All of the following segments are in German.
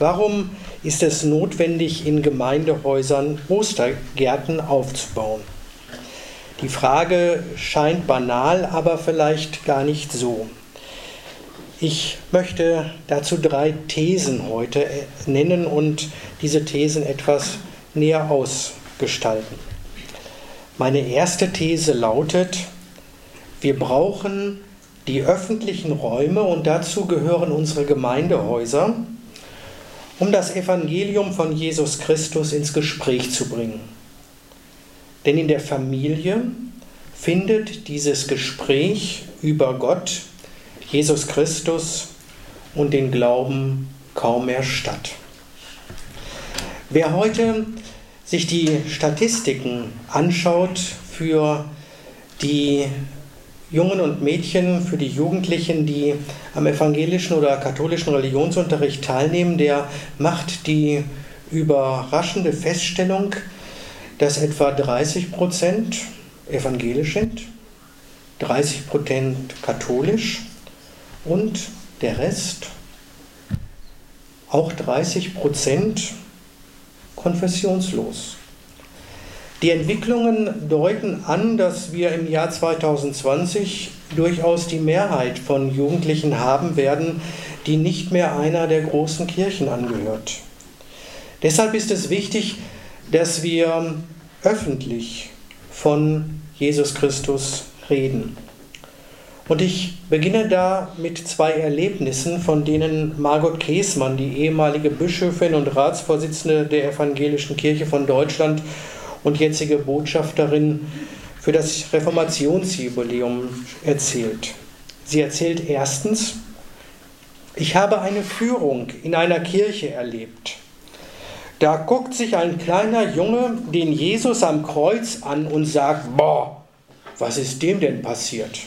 Warum ist es notwendig, in Gemeindehäusern Ostergärten aufzubauen? Die Frage scheint banal, aber vielleicht gar nicht so. Ich möchte dazu drei Thesen heute nennen und diese Thesen etwas näher ausgestalten. Meine erste These lautet, wir brauchen die öffentlichen Räume und dazu gehören unsere Gemeindehäuser, um das Evangelium von Jesus Christus ins Gespräch zu bringen. Denn in der Familie findet dieses Gespräch über Gott, Jesus Christus und den Glauben kaum mehr statt. Wer heute sich die Statistiken anschaut für die Jungen und Mädchen, für die Jugendlichen, die am evangelischen oder katholischen Religionsunterricht teilnehmen, der macht die überraschende Feststellung, dass etwa 30 Prozent evangelisch sind, 30 Prozent katholisch und der Rest, auch 30 Prozent konfessionslos. Die Entwicklungen deuten an, dass wir im Jahr 2020 durchaus die Mehrheit von Jugendlichen haben werden, die nicht mehr einer der großen Kirchen angehört. Deshalb ist es wichtig, dass wir öffentlich von Jesus Christus reden. Und ich beginne da mit zwei Erlebnissen, von denen Margot Käßmann, die ehemalige Bischöfin und Ratsvorsitzende der Evangelischen Kirche von Deutschland, und jetzige Botschafterin für das Reformationsjubiläum erzählt. Sie erzählt erstens, ich habe eine Führung in einer Kirche erlebt. Da guckt sich ein kleiner Junge den Jesus am Kreuz an und sagt, boah, was ist dem denn passiert?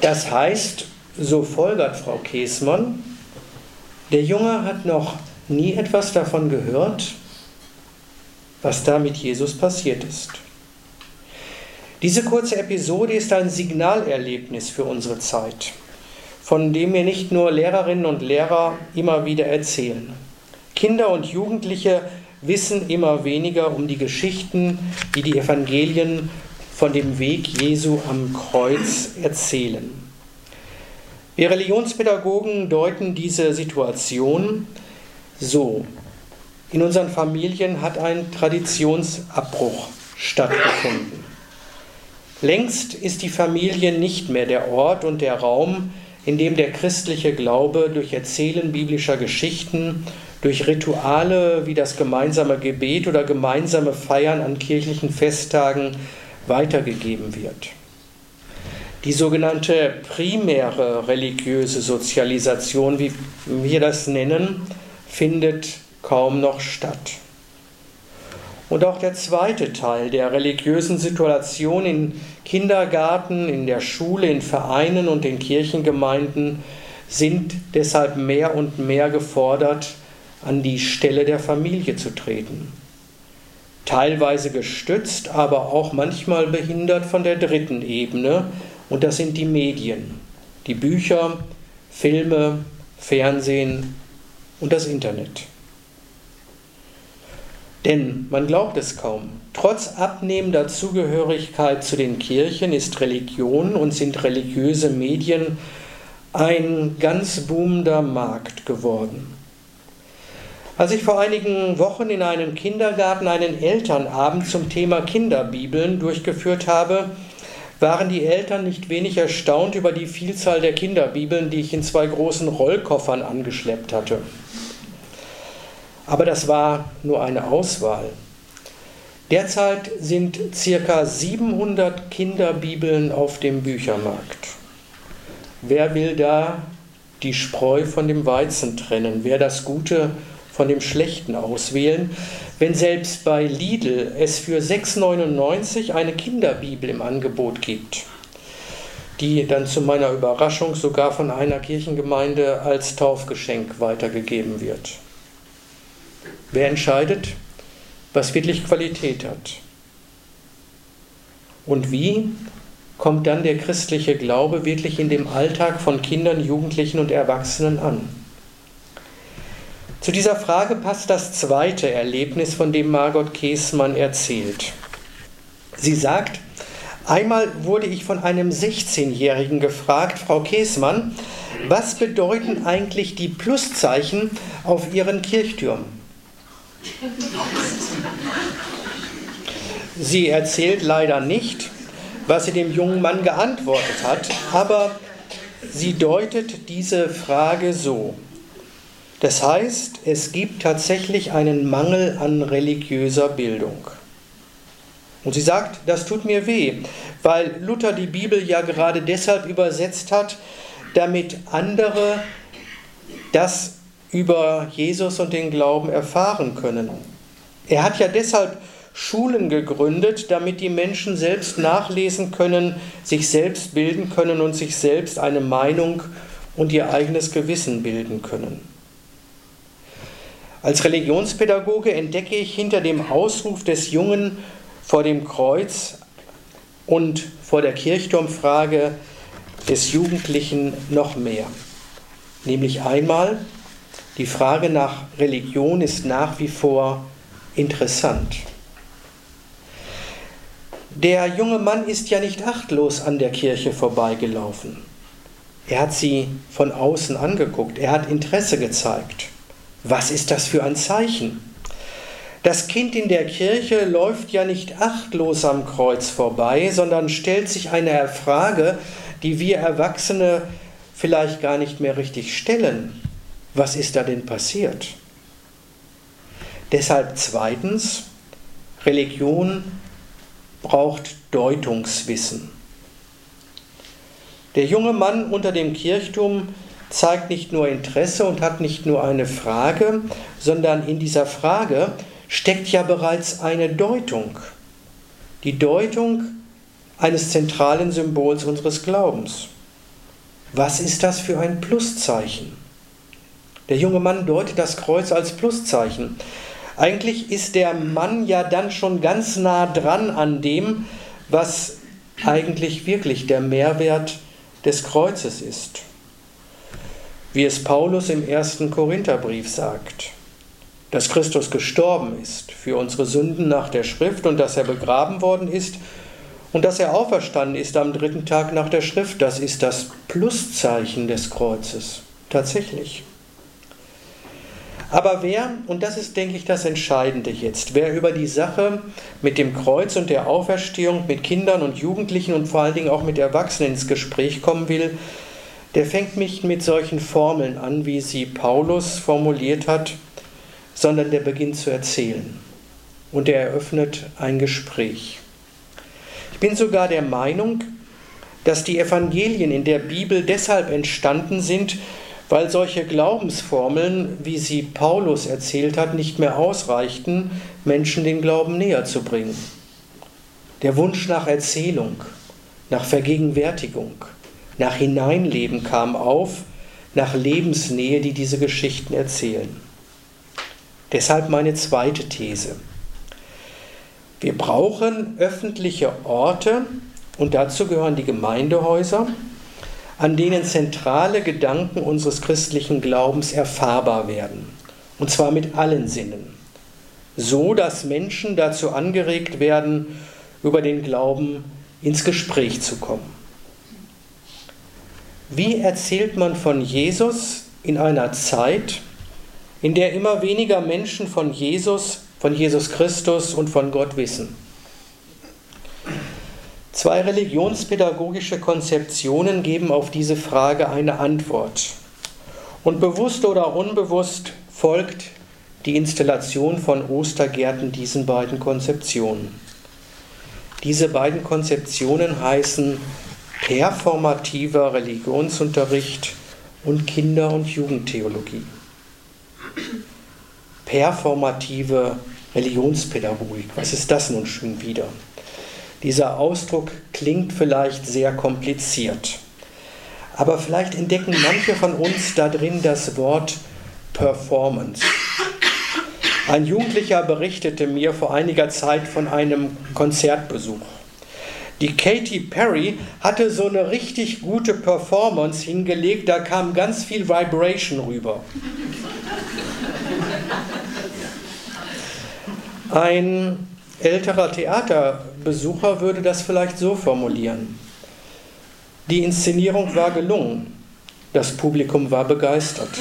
Das heißt, so folgert Frau Käßmann, der Junge hat noch nie etwas davon gehört, was da mit Jesus passiert ist. Diese kurze Episode ist ein Signalerlebnis für unsere Zeit, von dem mir nicht nur Lehrerinnen und Lehrer immer wieder erzählen. Kinder und Jugendliche wissen immer weniger um die Geschichten, die die Evangelien von dem Weg Jesu am Kreuz erzählen. Wir Religionspädagogen deuten diese Situation so. In unseren Familien hat ein Traditionsabbruch stattgefunden. Längst ist die Familie nicht mehr der Ort und der Raum, in dem der christliche Glaube durch Erzählen biblischer Geschichten, durch Rituale wie das gemeinsame Gebet oder gemeinsame Feiern an kirchlichen Festtagen weitergegeben wird. Die sogenannte primäre religiöse Sozialisation, wie wir das nennen, findet kaum noch statt. Und auch der zweite Teil der religiösen Situation in Kindergarten, in der Schule, in Vereinen und in Kirchengemeinden sind deshalb mehr und mehr gefordert, an die Stelle der Familie zu treten. Teilweise gestützt, aber auch manchmal behindert von der dritten Ebene, und das sind die Medien, die Bücher, Filme, Fernsehen und das Internet. Denn man glaubt es kaum. Trotz abnehmender Zugehörigkeit zu den Kirchen ist Religion und sind religiöse Medien ein ganz boomender Markt geworden. Als ich vor einigen Wochen in einem Kindergarten einen Elternabend zum Thema Kinderbibeln durchgeführt habe, waren die Eltern nicht wenig erstaunt über die Vielzahl der Kinderbibeln, die ich in zwei großen Rollkoffern angeschleppt hatte. Aber das war nur eine Auswahl. Derzeit sind circa 700 Kinderbibeln auf dem Büchermarkt. Wer will da die Spreu von dem Weizen trennen? Wer das Gute von dem Schlechten auswählen? Wenn selbst bei Lidl es für 6,99 eine Kinderbibel im Angebot gibt, die dann zu meiner Überraschung sogar von einer Kirchengemeinde als Taufgeschenk weitergegeben wird. Wer entscheidet, was wirklich Qualität hat? Und wie kommt dann der christliche Glaube wirklich in dem Alltag von Kindern, Jugendlichen und Erwachsenen an? Zu dieser Frage passt das zweite Erlebnis, von dem Margot Käßmann erzählt. Sie sagt, einmal wurde ich von einem 16-Jährigen gefragt, Frau Käßmann, was bedeuten eigentlich die Pluszeichen auf Ihren Kirchtürmen? Sie erzählt leider nicht, was sie dem jungen Mann geantwortet hat, aber sie deutet diese Frage so. Das heißt, es gibt tatsächlich einen Mangel an religiöser Bildung. Und sie sagt, das tut mir weh, weil Luther die Bibel ja gerade deshalb übersetzt hat, damit andere das über Jesus und den Glauben erfahren können. Er hat ja deshalb Schulen gegründet, damit die Menschen selbst nachlesen können, sich selbst bilden können und sich selbst eine Meinung und ihr eigenes Gewissen bilden können. Als Religionspädagoge entdecke ich hinter dem Ausruf des Jungen vor dem Kreuz und vor der Kirchturmfrage des Jugendlichen noch mehr. Nämlich einmal, die Frage nach Religion ist nach wie vor interessant. Der junge Mann ist ja nicht achtlos an der Kirche vorbeigelaufen. Er hat sie von außen angeguckt, er hat Interesse gezeigt. Was ist das für ein Zeichen? Das Kind in der Kirche läuft ja nicht achtlos am Kreuz vorbei, sondern stellt sich eine Frage, die wir Erwachsene vielleicht gar nicht mehr richtig stellen. Was ist da denn passiert? Deshalb zweitens, Religion braucht Deutungswissen. Der junge Mann unter dem Kirchturm zeigt nicht nur Interesse und hat nicht nur eine Frage, sondern in dieser Frage steckt ja bereits eine Deutung. Die Deutung eines zentralen Symbols unseres Glaubens. Was ist das für ein Pluszeichen? Der junge Mann deutet das Kreuz als Pluszeichen. Eigentlich ist der Mann ja dann schon ganz nah dran an dem, was eigentlich wirklich der Mehrwert des Kreuzes ist. Wie es Paulus im ersten Korintherbrief sagt, dass Christus gestorben ist für unsere Sünden nach der Schrift und dass er begraben worden ist und dass er auferstanden ist am dritten Tag nach der Schrift, das ist das Pluszeichen des Kreuzes. Tatsächlich. Aber wer, und das ist, denke ich, das Entscheidende jetzt, wer über die Sache mit dem Kreuz und der Auferstehung mit Kindern und Jugendlichen und vor allen Dingen auch mit Erwachsenen ins Gespräch kommen will, der fängt nicht mit solchen Formeln an, wie sie Paulus formuliert hat, sondern der beginnt zu erzählen und er eröffnet ein Gespräch. Ich bin sogar der Meinung, dass die Evangelien in der Bibel deshalb entstanden sind, weil solche Glaubensformeln, wie sie Paulus erzählt hat, nicht mehr ausreichten, Menschen den Glauben näher zu bringen. Der Wunsch nach Erzählung, nach Vergegenwärtigung, nach Hineinleben kam auf, nach Lebensnähe, die diese Geschichten erzählen. Deshalb meine zweite These. Wir brauchen öffentliche Orte und dazu gehören die Gemeindehäuser, an denen zentrale Gedanken unseres christlichen Glaubens erfahrbar werden. Und zwar mit allen Sinnen. So dass Menschen dazu angeregt werden, über den Glauben ins Gespräch zu kommen. Wie erzählt man von Jesus in einer Zeit, in der immer weniger Menschen von Jesus, von Jesus Christus und von Gott wissen? Zwei religionspädagogische Konzeptionen geben auf diese Frage eine Antwort. Und bewusst oder unbewusst folgt die Installation von Ostergärten diesen beiden Konzeptionen. Diese beiden Konzeptionen heißen performativer Religionsunterricht und Kinder- und Jugendtheologie. Performative Religionspädagogik, was ist das nun schon wieder? Dieser Ausdruck klingt vielleicht sehr kompliziert, aber vielleicht entdecken manche von uns da drin das Wort Performance. Ein Jugendlicher berichtete mir vor einiger Zeit von einem Konzertbesuch. Die Katy Perry hatte so eine richtig gute Performance hingelegt, da kam ganz viel Vibration rüber. Ein älterer Theaterbesucher würde das vielleicht so formulieren. Die Inszenierung war gelungen, das Publikum war begeistert.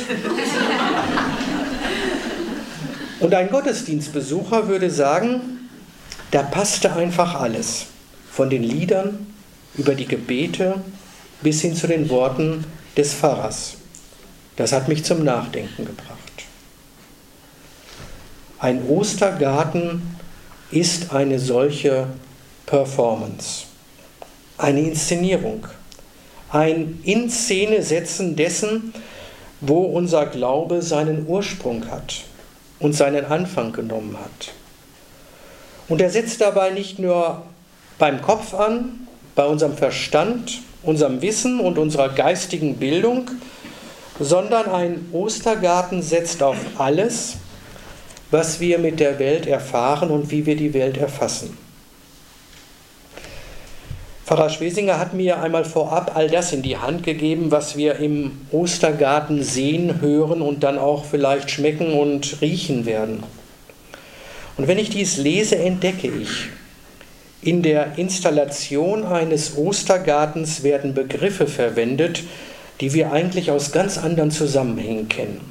Und ein Gottesdienstbesucher würde sagen, da passte einfach alles, von den Liedern über die Gebete bis hin zu den Worten des Pfarrers. Das hat mich zum Nachdenken gebracht. Ein Ostergarten ist eine solche Performance, eine Inszenierung, ein In Szene setzen dessen, wo unser Glaube seinen Ursprung hat und seinen Anfang genommen hat. Und er setzt dabei nicht nur beim Kopf an, bei unserem Verstand, unserem Wissen und unserer geistigen Bildung, sondern ein Ostergarten setzt auf alles, was wir mit der Welt erfahren und wie wir die Welt erfassen. Pfarrer Schwesinger hat mir einmal vorab all das in die Hand gegeben, was wir im Ostergarten sehen, hören und dann auch vielleicht schmecken und riechen werden. Und wenn ich dies lese, entdecke ich, in der Installation eines Ostergartens werden Begriffe verwendet, die wir eigentlich aus ganz anderen Zusammenhängen kennen.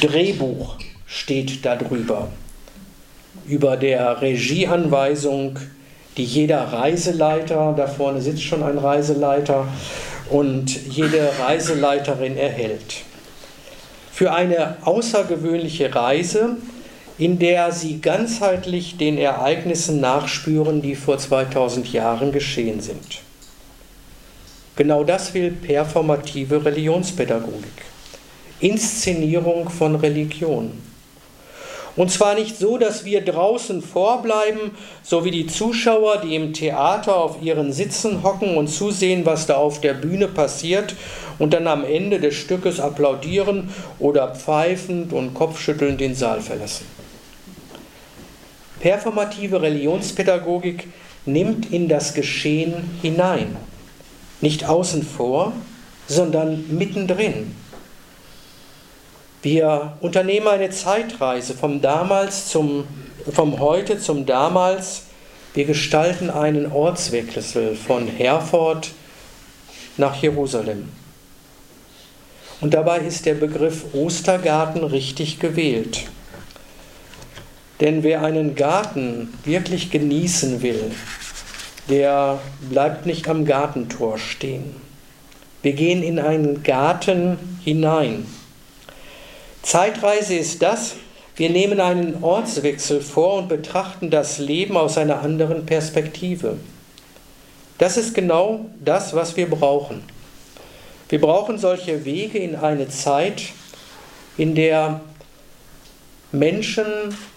Drehbuch steht darüber, über der Regieanweisung, die jeder Reiseleiter, da vorne sitzt schon ein Reiseleiter, und jede Reiseleiterin erhält. Für eine außergewöhnliche Reise, in der sie ganzheitlich den Ereignissen nachspüren, die vor 2000 Jahren geschehen sind. Genau das will performative Religionspädagogik. Inszenierung von Religion. Und zwar nicht so, dass wir draußen vorbleiben, so wie die Zuschauer, die im Theater auf ihren Sitzen hocken und zusehen, was da auf der Bühne passiert und dann am Ende des Stückes applaudieren oder pfeifend und kopfschüttelnd den Saal verlassen. Performative Religionspädagogik nimmt in das Geschehen hinein, nicht außen vor, sondern mittendrin. Wir unternehmen eine Zeitreise vom damals zum vom heute zum damals. Wir gestalten einen Ortswechsel von Herford nach Jerusalem. Und dabei ist der Begriff Ostergarten richtig gewählt. Denn wer einen Garten wirklich genießen will, der bleibt nicht am Gartentor stehen. Wir gehen in einen Garten hinein. Zeitreise ist das, wir nehmen einen Ortswechsel vor und betrachten das Leben aus einer anderen Perspektive. Das ist genau das, was wir brauchen. Wir brauchen solche Wege in eine Zeit, in der Menschen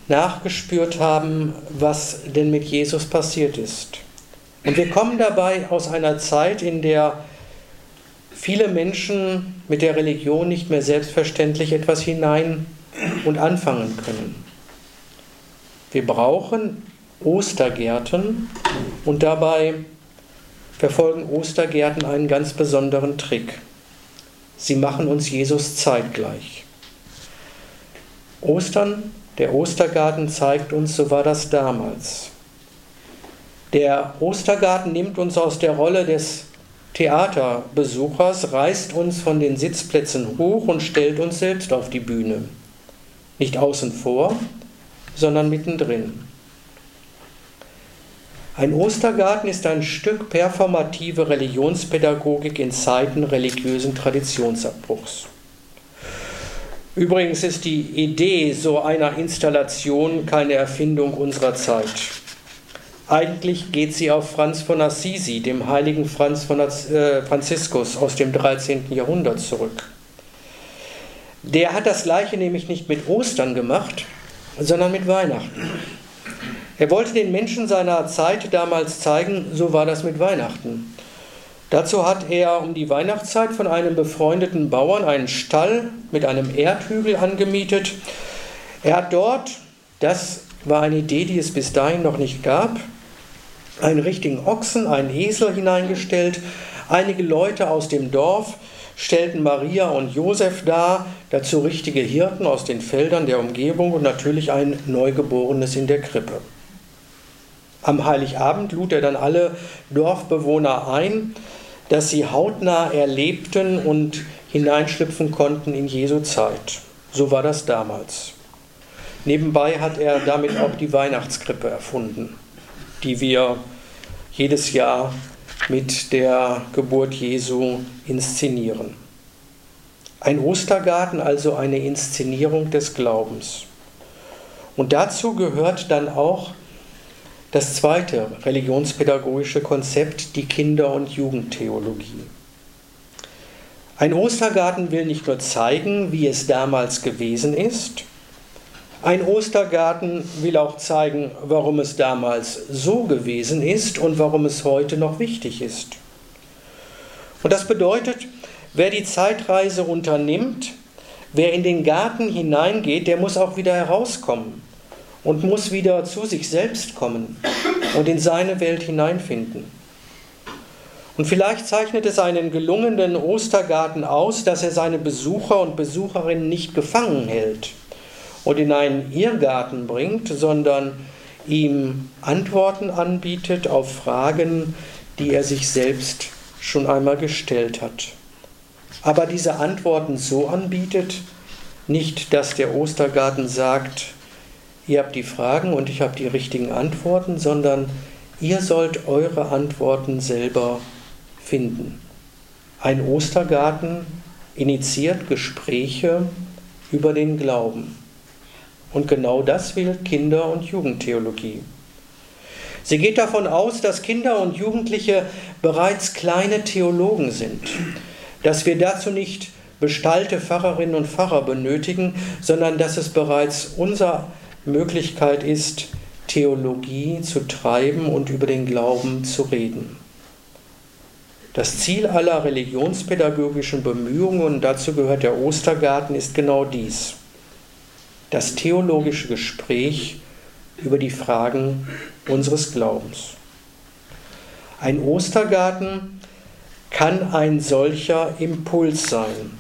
nachgespürt haben, was denn mit Jesus passiert ist. Und wir kommen dabei aus einer Zeit, in der viele Menschen mit der Religion nicht mehr selbstverständlich etwas hinein und anfangen können. Wir brauchen Ostergärten und dabei verfolgen Ostergärten einen ganz besonderen Trick. Sie machen uns Jesus zeitgleich. Ostern, der Ostergarten zeigt uns, so war das damals. Der Ostergarten nimmt uns aus der Rolle des Theaterbesuchers, reißt uns von den Sitzplätzen hoch und stellt uns selbst auf die Bühne. Nicht außen vor, sondern mittendrin. Ein Ostergarten ist ein Stück performative Religionspädagogik in Zeiten religiösen Traditionsabbruchs. Übrigens ist die Idee so einer Installation keine Erfindung unserer Zeit. Eigentlich geht sie auf Franz von Assisi, dem heiligen Franz von äh, Franziskus aus dem 13. Jahrhundert zurück. Der hat das gleiche nämlich nicht mit Ostern gemacht, sondern mit Weihnachten. Er wollte den Menschen seiner Zeit damals zeigen, so war das mit Weihnachten. Dazu hat er um die Weihnachtszeit von einem befreundeten Bauern einen Stall mit einem Erdhügel angemietet. Er hat dort, das war eine Idee, die es bis dahin noch nicht gab, einen richtigen Ochsen, einen Esel hineingestellt, einige Leute aus dem Dorf, stellten Maria und Josef dar, dazu richtige Hirten aus den Feldern der Umgebung und natürlich ein Neugeborenes in der Krippe. Am Heiligabend lud er dann alle Dorfbewohner ein, dass sie hautnah erlebten und hineinschlüpfen konnten in Jesu Zeit. So war das damals. Nebenbei hat er damit auch die Weihnachtskrippe erfunden, die wir jedes Jahr mit der Geburt Jesu inszenieren. Ein Ostergarten, also eine Inszenierung des Glaubens. Und dazu gehört dann auch das zweite religionspädagogische Konzept, die Kinder- und Jugendtheologie. Ein Ostergarten will nicht nur zeigen, wie es damals gewesen ist, ein Ostergarten will auch zeigen, warum es damals so gewesen ist und warum es heute noch wichtig ist. Und das bedeutet, wer die Zeitreise unternimmt, wer in den Garten hineingeht, der muss auch wieder herauskommen und muss wieder zu sich selbst kommen und in seine Welt hineinfinden. Und vielleicht zeichnet es einen gelungenen Ostergarten aus, dass er seine Besucher und Besucherinnen nicht gefangen hält und in einen Irrgarten bringt, sondern ihm Antworten anbietet auf Fragen, die er sich selbst schon einmal gestellt hat. Aber diese Antworten so anbietet, nicht, dass der Ostergarten sagt, ihr habt die Fragen und ich habe die richtigen Antworten, sondern ihr sollt eure Antworten selber finden. Ein Ostergarten initiiert Gespräche über den Glauben. Und genau das will Kinder- und Jugendtheologie. Sie geht davon aus, dass Kinder und Jugendliche bereits kleine Theologen sind, dass wir dazu nicht bestallte Pfarrerinnen und Pfarrer benötigen, sondern dass es bereits unsere Möglichkeit ist, Theologie zu treiben und über den Glauben zu reden. Das Ziel aller religionspädagogischen Bemühungen, und dazu gehört der Ostergarten, ist genau dies das theologische Gespräch über die Fragen unseres Glaubens. Ein Ostergarten kann ein solcher Impuls sein,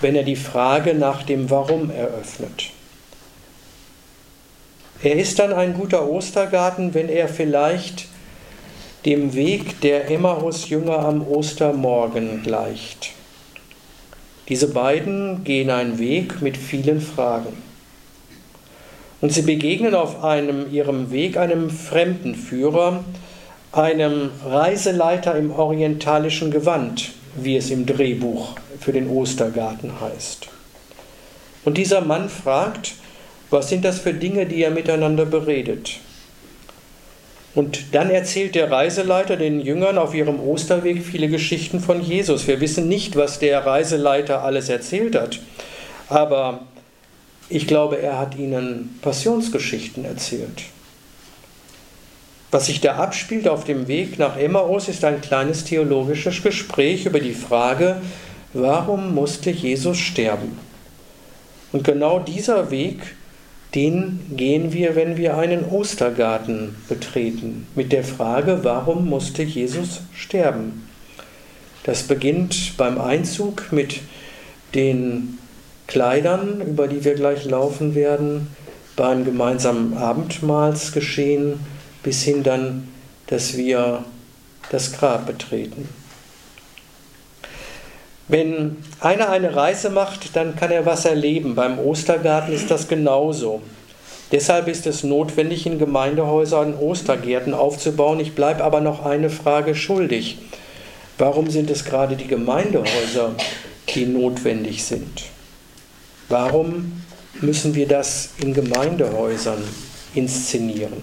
wenn er die Frage nach dem Warum eröffnet. Er ist dann ein guter Ostergarten, wenn er vielleicht dem Weg der Emmaus-Jünger am Ostermorgen gleicht. Diese beiden gehen einen Weg mit vielen Fragen. Und sie begegnen auf einem, ihrem Weg einem Fremdenführer, einem Reiseleiter im orientalischen Gewand, wie es im Drehbuch für den Ostergarten heißt. Und dieser Mann fragt, was sind das für Dinge, die er miteinander beredet? Und dann erzählt der Reiseleiter den Jüngern auf ihrem Osterweg viele Geschichten von Jesus. Wir wissen nicht, was der Reiseleiter alles erzählt hat, aber ich glaube, er hat ihnen Passionsgeschichten erzählt. Was sich da abspielt auf dem Weg nach Emmaus, ist ein kleines theologisches Gespräch über die Frage, warum musste Jesus sterben? Und genau dieser Weg, den gehen wir, wenn wir einen Ostergarten betreten, mit der Frage, warum musste Jesus sterben? Das beginnt beim Einzug mit den Kleidern, über die wir gleich laufen werden, beim gemeinsamen Abendmahlsgeschehen bis hin dann, dass wir das Grab betreten. Wenn einer eine Reise macht, dann kann er was erleben. Beim Ostergarten ist das genauso. Deshalb ist es notwendig, in Gemeindehäusern Ostergärten aufzubauen. Ich bleibe aber noch eine Frage schuldig. Warum sind es gerade die Gemeindehäuser, die notwendig sind? Warum müssen wir das in Gemeindehäusern inszenieren?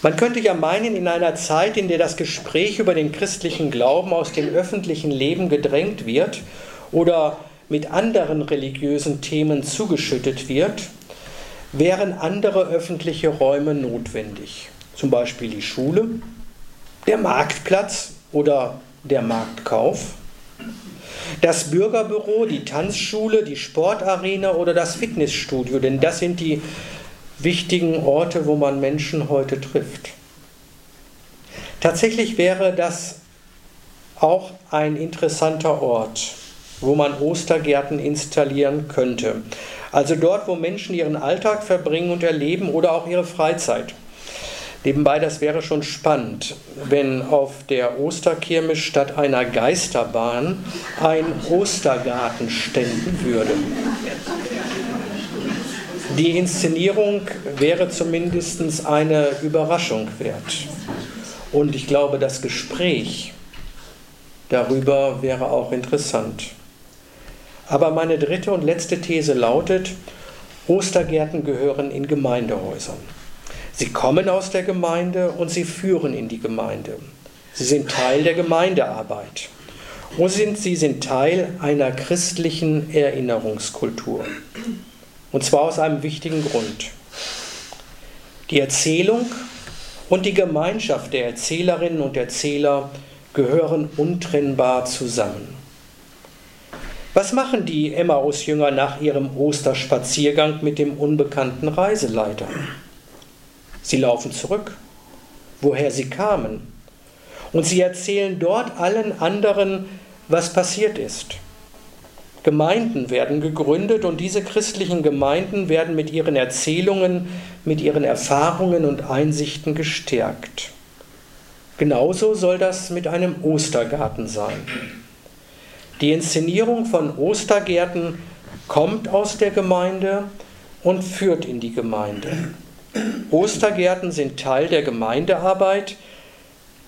Man könnte ja meinen, in einer Zeit, in der das Gespräch über den christlichen Glauben aus dem öffentlichen Leben gedrängt wird oder mit anderen religiösen Themen zugeschüttet wird, wären andere öffentliche Räume notwendig. Zum Beispiel die Schule, der Marktplatz oder der Marktkauf das Bürgerbüro, die Tanzschule, die Sportarena oder das Fitnessstudio, denn das sind die wichtigen Orte, wo man Menschen heute trifft. Tatsächlich wäre das auch ein interessanter Ort, wo man Ostergärten installieren könnte. Also dort, wo Menschen ihren Alltag verbringen und erleben oder auch ihre Freizeit. Nebenbei, das wäre schon spannend, wenn auf der Osterkirmes statt einer Geisterbahn ein Ostergarten ständen würde. Die Inszenierung wäre zumindest eine Überraschung wert. Und ich glaube, das Gespräch darüber wäre auch interessant. Aber meine dritte und letzte These lautet, Ostergärten gehören in Gemeindehäusern. Sie kommen aus der Gemeinde und sie führen in die Gemeinde. Sie sind Teil der Gemeindearbeit. Und sie sind Teil einer christlichen Erinnerungskultur. Und zwar aus einem wichtigen Grund. Die Erzählung und die Gemeinschaft der Erzählerinnen und Erzähler gehören untrennbar zusammen. Was machen die Emmaus-Jünger nach ihrem Osterspaziergang mit dem unbekannten Reiseleiter? Sie laufen zurück, woher sie kamen. Und sie erzählen dort allen anderen, was passiert ist. Gemeinden werden gegründet und diese christlichen Gemeinden werden mit ihren Erzählungen, mit ihren Erfahrungen und Einsichten gestärkt. Genauso soll das mit einem Ostergarten sein. Die Inszenierung von Ostergärten kommt aus der Gemeinde und führt in die Gemeinde. Ostergärten sind Teil der Gemeindearbeit.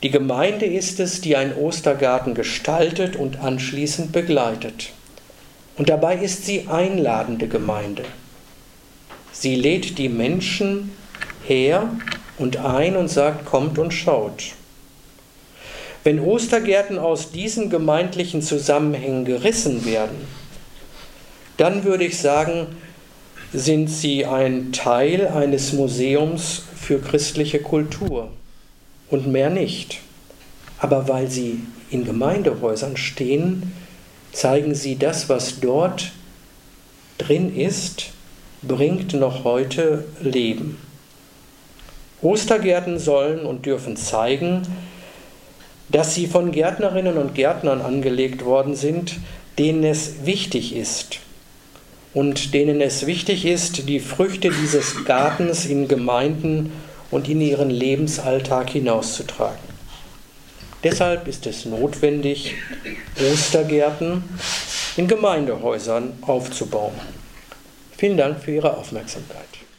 Die Gemeinde ist es, die einen Ostergarten gestaltet und anschließend begleitet. Und dabei ist sie einladende Gemeinde. Sie lädt die Menschen her und ein und sagt, kommt und schaut. Wenn Ostergärten aus diesen gemeindlichen Zusammenhängen gerissen werden, dann würde ich sagen, sind sie ein Teil eines Museums für christliche Kultur und mehr nicht. Aber weil sie in Gemeindehäusern stehen, zeigen sie das, was dort drin ist, bringt noch heute Leben. Ostergärten sollen und dürfen zeigen, dass sie von Gärtnerinnen und Gärtnern angelegt worden sind, denen es wichtig ist, und denen es wichtig ist, die Früchte dieses Gartens in Gemeinden und in ihren Lebensalltag hinauszutragen. Deshalb ist es notwendig, Ostergärten in Gemeindehäusern aufzubauen. Vielen Dank für Ihre Aufmerksamkeit.